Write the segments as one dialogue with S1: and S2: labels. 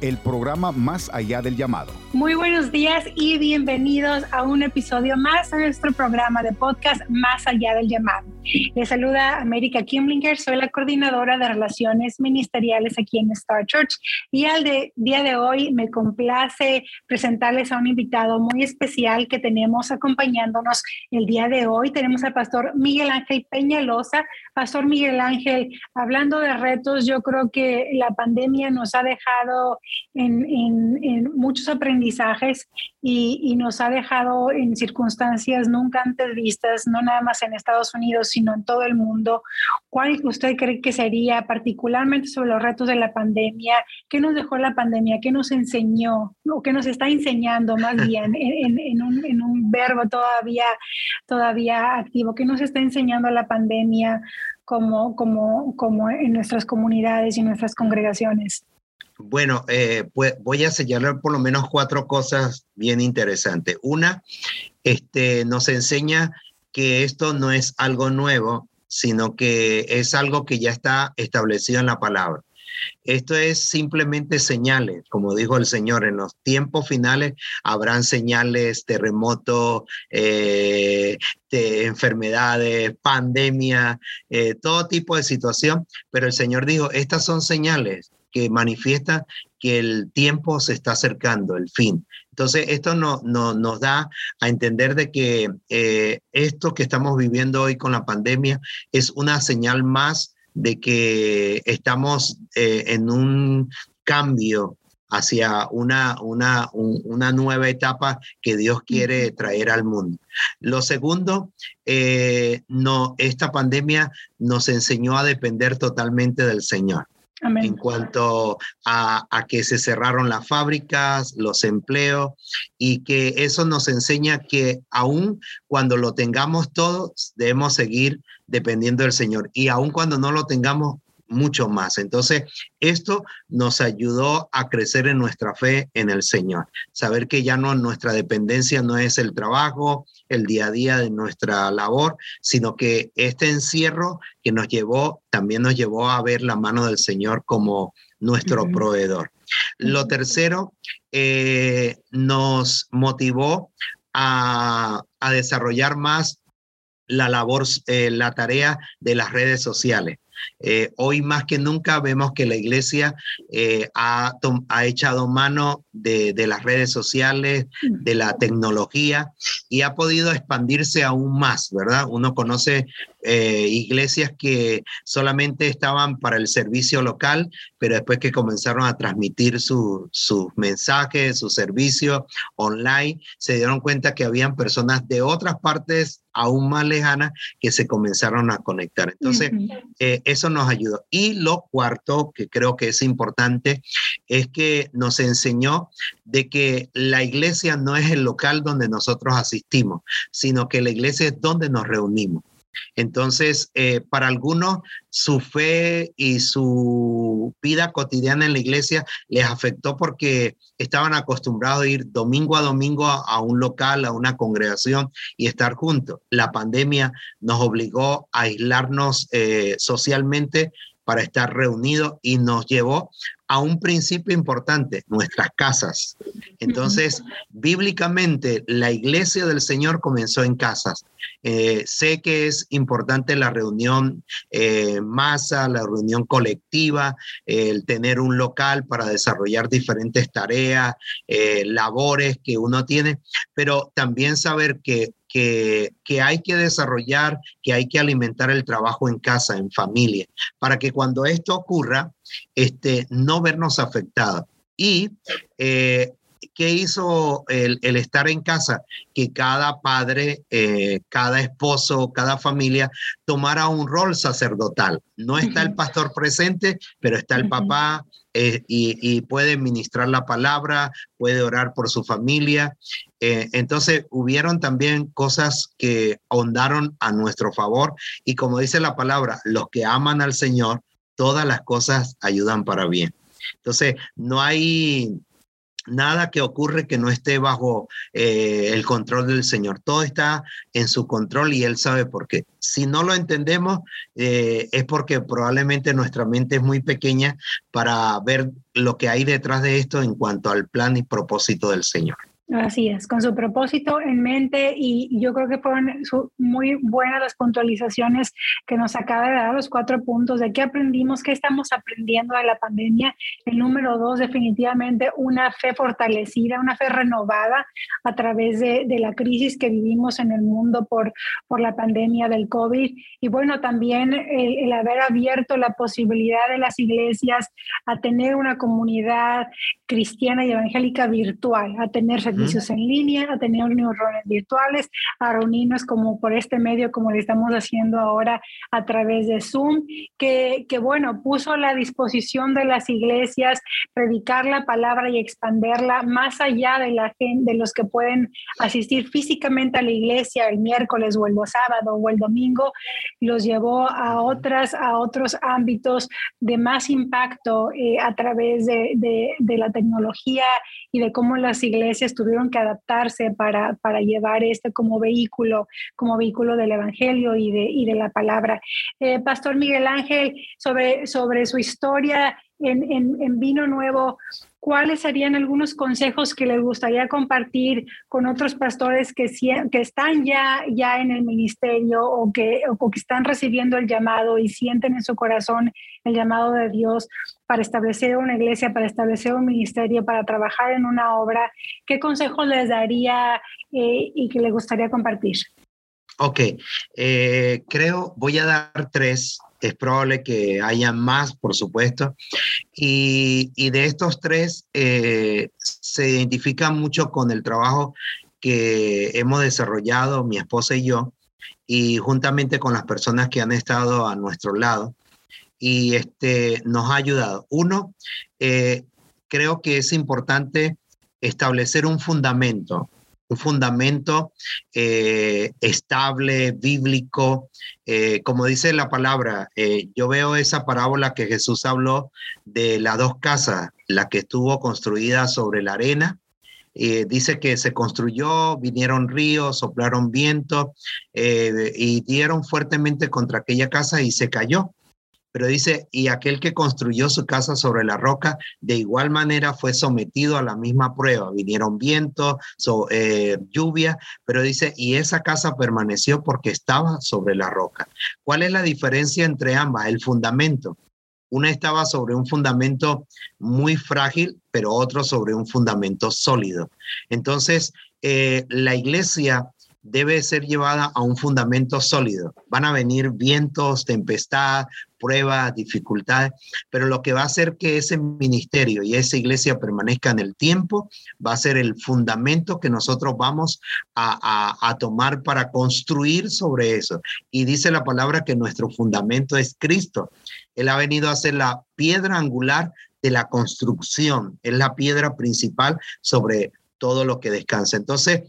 S1: el programa Más allá del llamado.
S2: Muy buenos días y bienvenidos a un episodio más de nuestro programa de podcast Más allá del llamado. Les saluda América Kimlinger, soy la coordinadora de relaciones ministeriales aquí en Star Church y al día de hoy me complace presentarles a un invitado muy especial que tenemos acompañándonos el día de hoy. Tenemos al pastor Miguel Ángel Peñalosa. Pastor Miguel Ángel, hablando de retos, yo creo que la pandemia nos ha dejado en, muchos aprendizajes y, nos ha dejado en circunstancias nunca antes vistas, no nada más en Estados Unidos, sino en todo el mundo. ¿Cuál usted cree que sería particularmente sobre los retos de la pandemia? ¿Qué nos dejó la pandemia? ¿Qué nos enseñó? ¿O qué nos está enseñando más bien en, un, en un verbo todavía, todavía activo? ¿Qué nos está enseñando la pandemia? Como, como, como en nuestras comunidades y nuestras congregaciones.
S3: Bueno, eh, pues voy a señalar por lo menos cuatro cosas bien interesantes. Una, este, nos enseña que esto no es algo nuevo, sino que es algo que ya está establecido en la palabra. Esto es simplemente señales, como dijo el Señor, en los tiempos finales habrán señales, terremotos, eh, de enfermedades, pandemia, eh, todo tipo de situación, pero el Señor dijo, estas son señales que manifiesta que el tiempo se está acercando, el fin. Entonces, esto no, nos da a entender de que eh, esto que estamos viviendo hoy con la pandemia es una señal más de que estamos eh, en un cambio hacia una, una, una, nueva etapa que Dios quiere traer al mundo. Lo segundo, eh, no, esta pandemia nos enseñó a depender totalmente del Señor en cuanto a, que se cerraron las fábricas, los empleos, y que eso nos enseña que aún cuando lo tengamos todos, debemos seguir dependiendo del Señor. Y aún cuando no lo tengamos, mucho más. Entonces, esto nos ayudó a crecer en nuestra fe en el Señor. Saber que ya no nuestra dependencia no es el trabajo, el día a día de nuestra labor, sino que este encierro que nos llevó, también nos llevó a ver la mano del Señor como nuestro proveedor. Lo tercero, eh, nos motivó a, desarrollar más la labor, eh, la tarea de las redes sociales. Eh, hoy más que nunca vemos que la iglesia eh, ha, echado mano de, las redes sociales, de la tecnología y ha podido expandirse aún más, ¿verdad? Uno conoce eh, iglesias que solamente estaban para el servicio local, pero después que comenzaron a transmitir sus mensajes, su servicio online, se dieron cuenta que habían personas de otras partes aún más lejanas que se comenzaron a conectar. Entonces, eso nos ayudó. Y lo cuarto, que creo que es importante, es que nos enseñó de que la iglesia no es el local donde nosotros asistimos, sino que la iglesia es donde nos reunimos. Entonces, eh, para algunos, su fe y su vida cotidiana en la iglesia les afectó porque estaban acostumbrados a ir domingo a domingo a, un local, a una congregación y estar juntos. La pandemia nos obligó a aislarnos eh, socialmente para estar reunidos y nos llevó a un principio importante, nuestras casas. Entonces, bíblicamente, la iglesia del Señor comenzó en casas. Eh, sé que es importante la reunión eh, masa, la reunión colectiva, el tener un local para desarrollar diferentes tareas, eh, labores que uno tiene, pero también saber que que, hay que desarrollar, que hay que alimentar el trabajo en casa, en familia, para que cuando esto ocurra, este, no vernos afectados. Y eh, ¿qué hizo el, estar en casa? Que cada padre, eh, cada esposo, cada familia tomara un rol sacerdotal. No está el pastor presente, pero está el papá, eh, y, puede ministrar la palabra, puede orar por su familia. Eh, entonces, hubieron también cosas que ahondaron a nuestro favor y como dice la palabra, los que aman al Señor, todas las cosas ayudan para bien. Entonces, no hay nada que ocurre que no esté bajo eh, el control del Señor. Todo está en su control y Él sabe por qué. Si no lo entendemos, eh, es porque probablemente nuestra mente es muy pequeña para ver lo que hay detrás de esto en cuanto al plan y propósito del Señor.
S2: Así es, con su propósito en mente y yo creo que fueron muy buenas las puntualizaciones que nos acaba de dar los cuatro puntos de qué aprendimos, qué estamos aprendiendo de la pandemia. El número dos, definitivamente una fe fortalecida, una fe renovada a través de, de la crisis que vivimos en el mundo por, por la pandemia del COVID. Y bueno, también el, el haber abierto la posibilidad de las iglesias a tener una comunidad cristiana y evangélica virtual, a tener servicios en línea, a tener reuniones virtuales, a reunirnos como por este medio, como le estamos haciendo ahora a través de Zoom, que, que bueno, puso a la disposición de las iglesias predicar la palabra y expanderla más allá de la gente, de los que pueden asistir físicamente a la iglesia el miércoles o el sábado o el domingo, los llevó a otras, a otros ámbitos de más impacto eh, a través de, de, de la tecnología y de cómo las iglesias tuvieron que adaptarse para, para llevar este como vehículo, como vehículo del Evangelio y de, y de la palabra. Eh, Pastor Miguel Ángel, sobre, sobre su historia en, Vino Nuevo, ¿cuáles serían algunos consejos que les gustaría compartir con otros pastores que, están ya, ya en el ministerio o que, o que están recibiendo el llamado y sienten en su corazón el llamado de Dios para establecer una iglesia, para establecer un ministerio, para trabajar en una obra? ¿Qué consejos les daría eh, y que les gustaría compartir?
S3: Ok, eh, creo, voy a dar tres es probable que haya más, por supuesto. Y, de estos tres eh, se identifican mucho con el trabajo que hemos desarrollado mi esposa y yo, y juntamente con las personas que han estado a nuestro lado. Y este, nos ha ayudado. Uno, eh, creo que es importante establecer un fundamento un fundamento eh, estable, bíblico. Eh, como dice la palabra, eh, yo veo esa parábola que Jesús habló de las dos casas, la que estuvo construida sobre la arena. dice que se construyó, vinieron ríos, soplaron viento y dieron fuertemente contra aquella casa y se cayó pero dice, y aquel que construyó su casa sobre la roca, de igual manera fue sometido a la misma prueba. Vinieron vientos, eh, lluvia, pero dice, y esa casa permaneció porque estaba sobre la roca. ¿Cuál es la diferencia entre ambas? El fundamento. Una estaba sobre un fundamento muy frágil, pero otro sobre un fundamento sólido. Entonces, eh, la iglesia debe ser llevada a un fundamento sólido. Van a venir vientos, tempestad, pruebas, dificultades, pero lo que va a hacer que ese ministerio y esa iglesia permanezca en el tiempo va a ser el fundamento que nosotros vamos a, a tomar para construir sobre eso. Y dice la palabra que nuestro fundamento es Cristo. Él ha venido a ser la piedra angular de la construcción, es la piedra principal sobre todo lo que descansa. Entonces,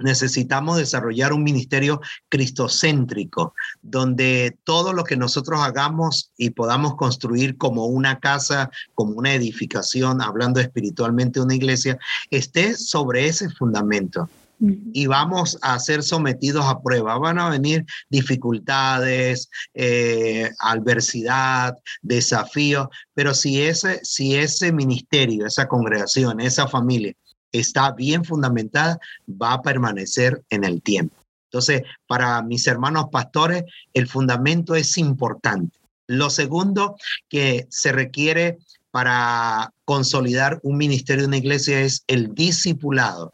S3: necesitamos desarrollar un ministerio cristocéntrico, donde todo lo que nosotros hagamos y podamos construir como una casa, como una edificación, hablando espiritualmente una iglesia, esté sobre ese fundamento y vamos a ser sometidos a prueba. Van a venir dificultades, eh, adversidad, desafíos, pero si ese, si ese ministerio, esa congregación, esa familia está bien fundamentada, va a permanecer en el tiempo. Entonces, para mis hermanos pastores, el fundamento es importante. Lo segundo que se requiere para consolidar un ministerio de una iglesia es el discipulado.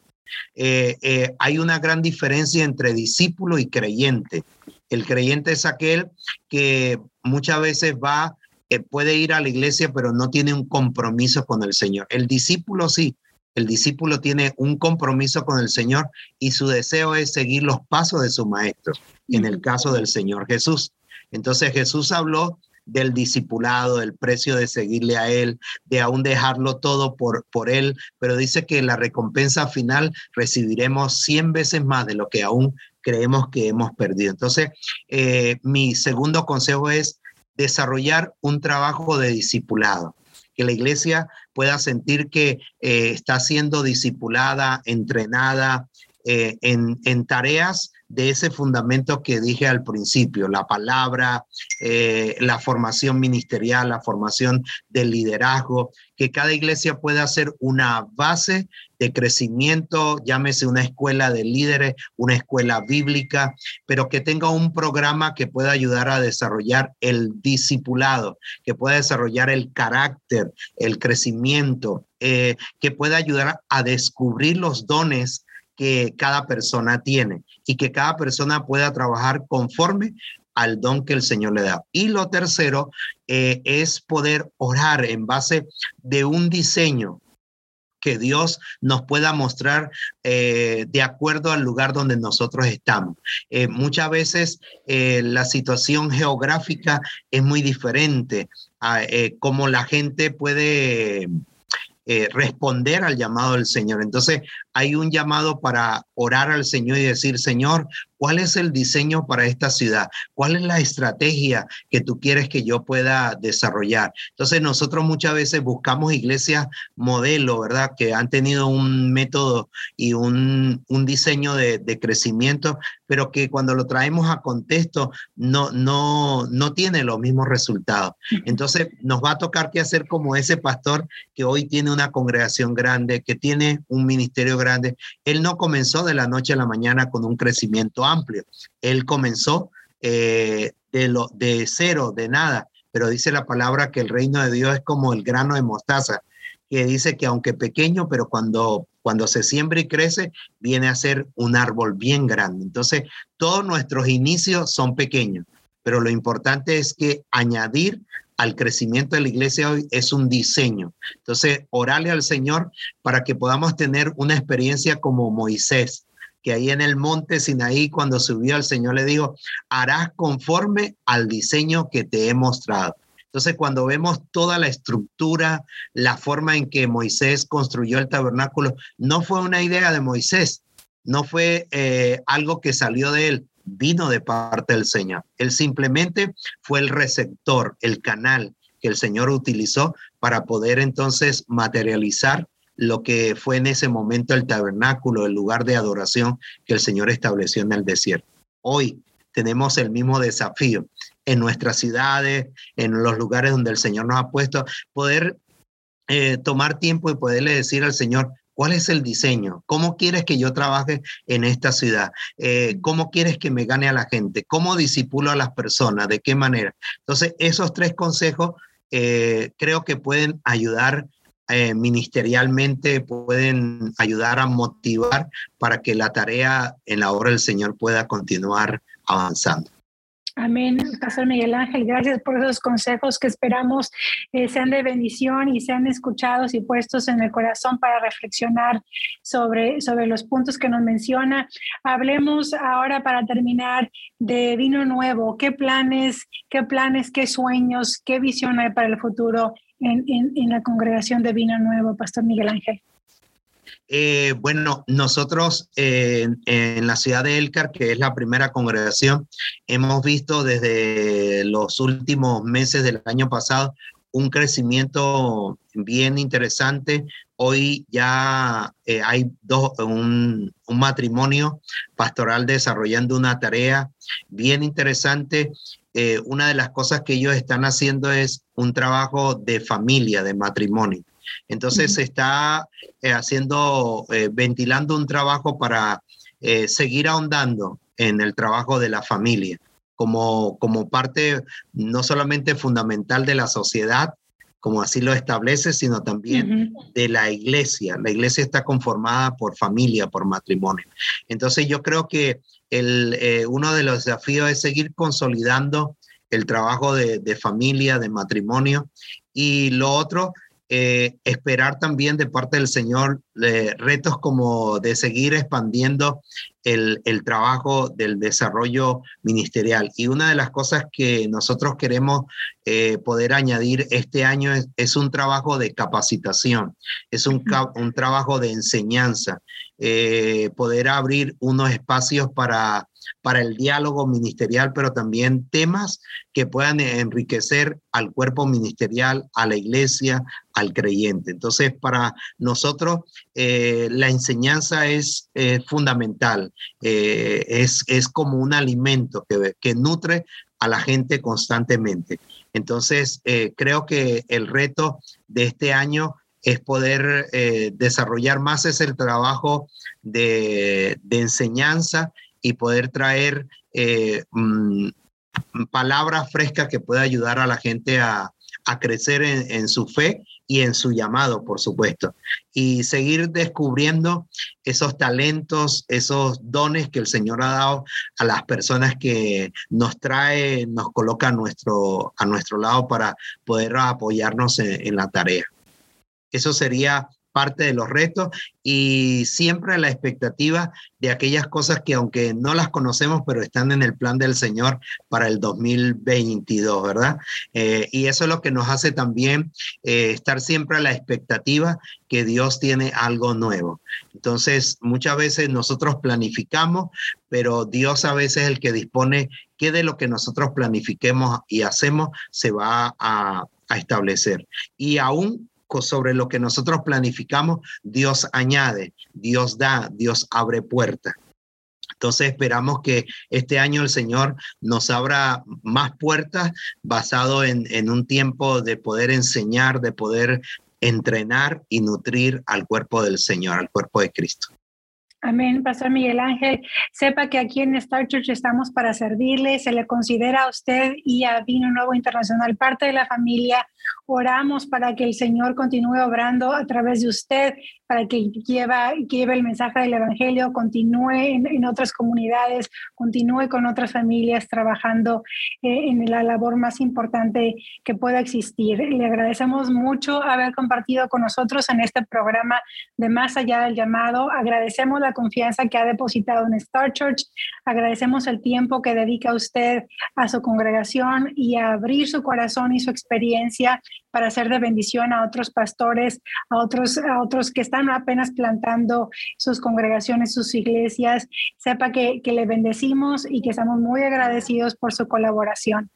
S3: Eh, eh, hay una gran diferencia entre discípulo y creyente. El creyente es aquel que muchas veces va, eh, puede ir a la iglesia, pero no tiene un compromiso con el Señor. El discípulo sí, el discípulo tiene un compromiso con el Señor y su deseo es seguir los pasos de su maestro, en el caso del Señor Jesús. Entonces Jesús habló del discipulado, el precio de seguirle a Él, de aún dejarlo todo por, por Él, pero dice que la recompensa final recibiremos 100 veces más de lo que aún creemos que hemos perdido. Entonces, eh, mi segundo consejo es desarrollar un trabajo de discipulado que la iglesia pueda sentir que eh, está siendo discipulada, entrenada eh, en, en, tareas de ese fundamento que dije al principio, la palabra, eh, la formación ministerial, la formación del liderazgo, que cada iglesia pueda ser una base de crecimiento, llámese una escuela de líderes, una escuela bíblica, pero que tenga un programa que pueda ayudar a desarrollar el discipulado, que pueda desarrollar el carácter, el crecimiento, eh, que pueda ayudar a descubrir los dones que cada persona tiene y que cada persona pueda trabajar conforme al don que el Señor le da. Y lo tercero eh, es poder orar en base de un diseño que Dios nos pueda mostrar eh, de acuerdo al lugar donde nosotros estamos. Eh, muchas veces la situación geográfica es muy diferente a cómo la gente puede responder al llamado del Señor. Entonces, hay un llamado para orar al Señor y decir, Señor, ¿cuál es el diseño para esta ciudad? ¿Cuál es la estrategia que tú quieres que yo pueda desarrollar? Entonces nosotros muchas veces buscamos iglesias modelo, ¿verdad? Que han tenido un método y un, un diseño de, de, crecimiento, pero que cuando lo traemos a contexto no, no, no tiene los mismos resultados. Entonces nos va a tocar que hacer como ese pastor que hoy tiene una congregación grande, que tiene un ministerio grande. Él no comenzó de la noche a la mañana con un crecimiento amplio. Él comenzó eh, de, lo, de cero, de nada, pero dice la palabra que el reino de Dios es como el grano de mostaza, que dice que aunque pequeño, pero cuando, cuando se siembra y crece, viene a ser un árbol bien grande. Entonces, todos nuestros inicios son pequeños, pero lo importante es que añadir al crecimiento de la iglesia hoy es un diseño. Entonces, orale al Señor para que podamos tener una experiencia como Moisés, que ahí en el monte Sinaí, cuando subió al Señor, le dijo, harás conforme al diseño que te he mostrado. Entonces, cuando vemos toda la estructura, la forma en que Moisés construyó el tabernáculo, no fue una idea de Moisés, no fue eh, algo que salió de él, vino de parte del Señor. Él simplemente fue el receptor, el canal que el Señor utilizó para poder entonces materializar lo que fue en ese momento el tabernáculo, el lugar de adoración que el Señor estableció en el desierto. Hoy tenemos el mismo desafío en nuestras ciudades, en los lugares donde el Señor nos ha puesto, poder eh, tomar tiempo y poderle decir al Señor, ¿Cuál es el diseño? ¿Cómo quieres que yo trabaje en esta ciudad? Eh, ¿Cómo quieres que me gane a la gente? ¿Cómo disipulo a las personas? ¿De qué manera? Entonces, esos tres consejos eh, creo que pueden ayudar eh, ministerialmente, pueden ayudar a motivar para que la tarea en la obra del Señor pueda continuar avanzando.
S2: Amén, Pastor Miguel Ángel, gracias por esos consejos que esperamos eh, sean de bendición y sean escuchados y puestos en el corazón para reflexionar sobre, sobre los puntos que nos menciona. Hablemos ahora para terminar de vino nuevo. ¿Qué planes, qué planes, qué sueños, qué visión hay para el futuro en, en la congregación de vino nuevo, Pastor Miguel Ángel?
S3: Eh, bueno, nosotros eh, en la ciudad de Elcar, que es la primera congregación, hemos visto desde los últimos meses del año pasado un crecimiento bien interesante. Hoy ya eh, hay dos, un, un, matrimonio pastoral desarrollando una tarea bien interesante. Una de las cosas que ellos están haciendo es un trabajo de familia, de matrimonio. Entonces se está eh, haciendo, eh, ventilando un trabajo para eh, seguir ahondando en el trabajo de la familia como, como parte no solamente fundamental de la sociedad, como así lo establece, sino también de la iglesia. La iglesia está conformada por familia, por matrimonio. Entonces yo creo que el, uno de los desafíos es seguir consolidando el trabajo de, de, familia, de matrimonio. Y lo otro eh, esperar también de parte del Señor retos como de seguir expandiendo el, trabajo del desarrollo ministerial. Y una de las cosas que nosotros queremos eh, poder añadir este año es, un trabajo de capacitación, es un, un trabajo de enseñanza, eh, poder abrir unos espacios para para el diálogo ministerial, pero también temas que puedan enriquecer al cuerpo ministerial, a la iglesia, al creyente. Entonces, para nosotros, eh, la enseñanza es fundamental, eh, es, es como un alimento que, que nutre a la gente constantemente. Entonces, creo que el reto de este año es poder desarrollar más ese trabajo de, enseñanza y poder traer eh, mm, palabras frescas que pueda ayudar a la gente a, crecer en, su fe y en su llamado, por supuesto. Y seguir descubriendo esos talentos, esos dones que el Señor ha dado a las personas que nos trae, nos coloca a nuestro lado para poder apoyarnos en la tarea. Eso sería parte de los retos y siempre la expectativa de aquellas cosas que aunque no las conocemos, pero están en el plan del Señor para el 2022, ¿verdad? Eh, y eso es lo que nos hace también eh, estar siempre a la expectativa que Dios tiene algo nuevo. Entonces, muchas veces nosotros planificamos, pero Dios a veces es el que dispone que de lo que nosotros planifiquemos y hacemos se va a, a establecer. Y aún sobre lo que nosotros planificamos, Dios añade, Dios da, Dios abre puertas. Entonces esperamos que este año el Señor nos abra más puertas basado en, en un tiempo de poder enseñar, de poder entrenar y nutrir al cuerpo del Señor, al cuerpo de Cristo.
S2: Amén, Pastor Miguel Ángel. Sepa que aquí en Star Church estamos para servirle. Se le considera a usted y a Vino Nuevo Internacional parte de la familia. Oramos para que el Señor continúe obrando a través de usted, para que lleva, lleve el mensaje del Evangelio, continúe en, otras comunidades, continúe con otras familias trabajando eh, en la labor más importante que pueda existir. Le agradecemos mucho haber compartido con nosotros en este programa de Más Allá del Llamado. Agradecemos la confianza que ha depositado en Star Church. Agradecemos el tiempo que dedica usted a su congregación y a abrir su corazón y su experiencia para ser de bendición a otros pastores, a otros, a otros que están apenas plantando sus congregaciones, sus iglesias. Sepa que, que le bendecimos y que estamos muy agradecidos por su colaboración.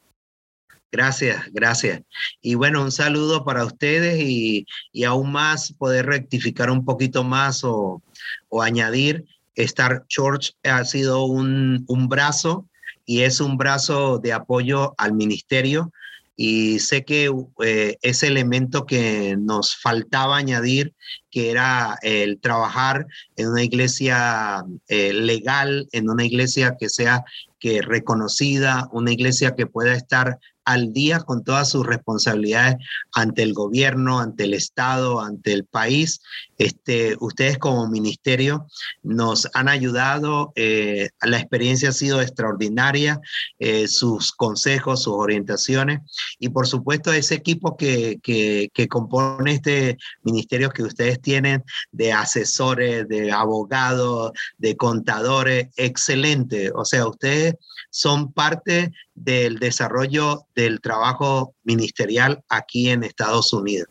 S3: Gracias, gracias. Y bueno, un saludo para ustedes y, y aún más poder rectificar un poquito más o, o añadir. Star Church ha sido un, un brazo y es un brazo de apoyo al ministerio y sé que eh, ese elemento que nos faltaba añadir, que era el trabajar en una iglesia eh, legal, en una iglesia que sea que reconocida, una iglesia que pueda estar al día con todas sus responsabilidades ante el gobierno, ante el Estado, ante el país. Este, ustedes como ministerio nos han ayudado, eh, la experiencia ha sido extraordinaria, eh, sus consejos, sus orientaciones y por supuesto ese equipo que, que, que compone este ministerio que ustedes tienen de asesores, de abogados, de contadores, excelente. O sea, ustedes son parte del desarrollo del trabajo ministerial aquí en Estados Unidos.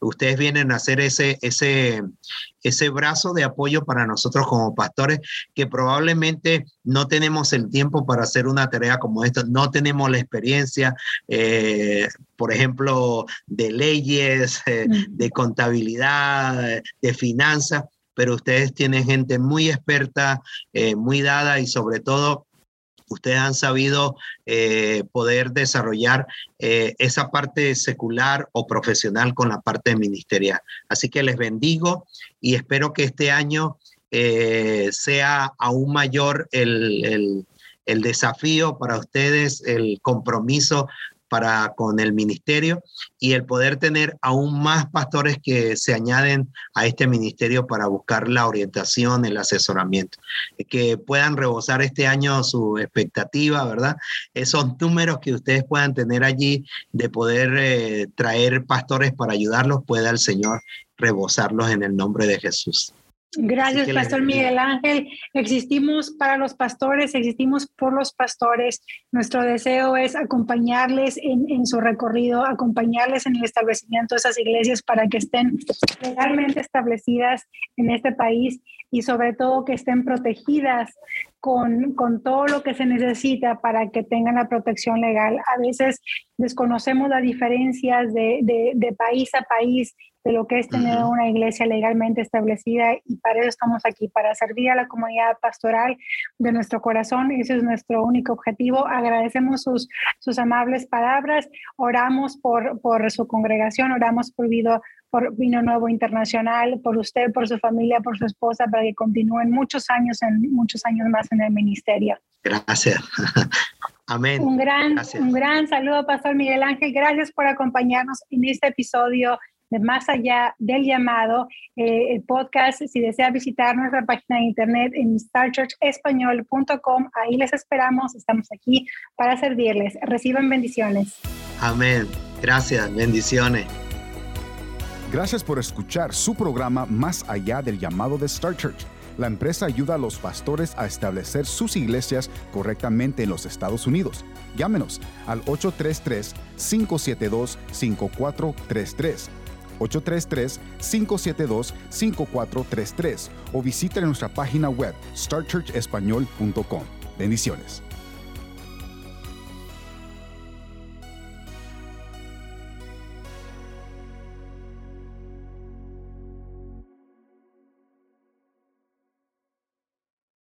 S3: Ustedes vienen a hacer ese, ese, ese brazo de apoyo para nosotros como pastores que probablemente no tenemos el tiempo para hacer una tarea como esta, no tenemos la experiencia, eh, por ejemplo, de leyes, eh, de contabilidad, de finanzas, pero ustedes tienen gente muy experta, eh, muy dada y sobre todo ustedes han sabido eh, poder desarrollar eh, esa parte secular o profesional con la parte ministerial. Así que les bendigo y espero que este año eh, sea aún mayor el, el desafío para ustedes, el compromiso para con el ministerio y el poder tener aún más pastores que se añaden a este ministerio para buscar la orientación, el asesoramiento, que puedan rebosar este año su expectativa, ¿verdad? Esos números que ustedes puedan tener allí de poder eh, traer pastores para ayudarlos, pueda el Señor rebosarlos en el nombre de Jesús.
S2: Gracias, Pastor Miguel Ángel. Existimos para los pastores, existimos por los pastores. Nuestro deseo es acompañarles en, en, su recorrido, acompañarles en el establecimiento de esas iglesias para que estén legalmente establecidas en este país y sobre todo que estén protegidas con, con, todo lo que se necesita para que tengan la protección legal. A veces desconocemos las diferencias de, de, de país a país de lo que es tener una iglesia legalmente establecida y para eso estamos aquí, para servir a la comunidad pastoral de nuestro corazón. Ese es nuestro único objetivo. Agradecemos sus, sus amables palabras, oramos por, por su congregación, oramos por Vino, por Vino Nuevo Internacional, por usted, por su familia, por su esposa, para que continúen muchos años, en, muchos años más en el ministerio.
S3: Gracias. Amén.
S2: Un gran, un gran saludo, Pastor Miguel Ángel. Gracias por acompañarnos en este episodio de Más Allá del Llamado, eh, el podcast. Si desea visitar nuestra página de internet en starchurchespañol.com, ahí les esperamos. Estamos aquí para servirles. Reciban bendiciones.
S3: Amén. Gracias. Bendiciones.
S1: Gracias por escuchar su programa Más Allá del Llamado de Star Church. La empresa ayuda a los pastores a establecer sus iglesias correctamente en los Estados Unidos. Llámenos al 833-572-5433 833-572-5433 o visiten nuestra página web starchurchespañol.com. Bendiciones.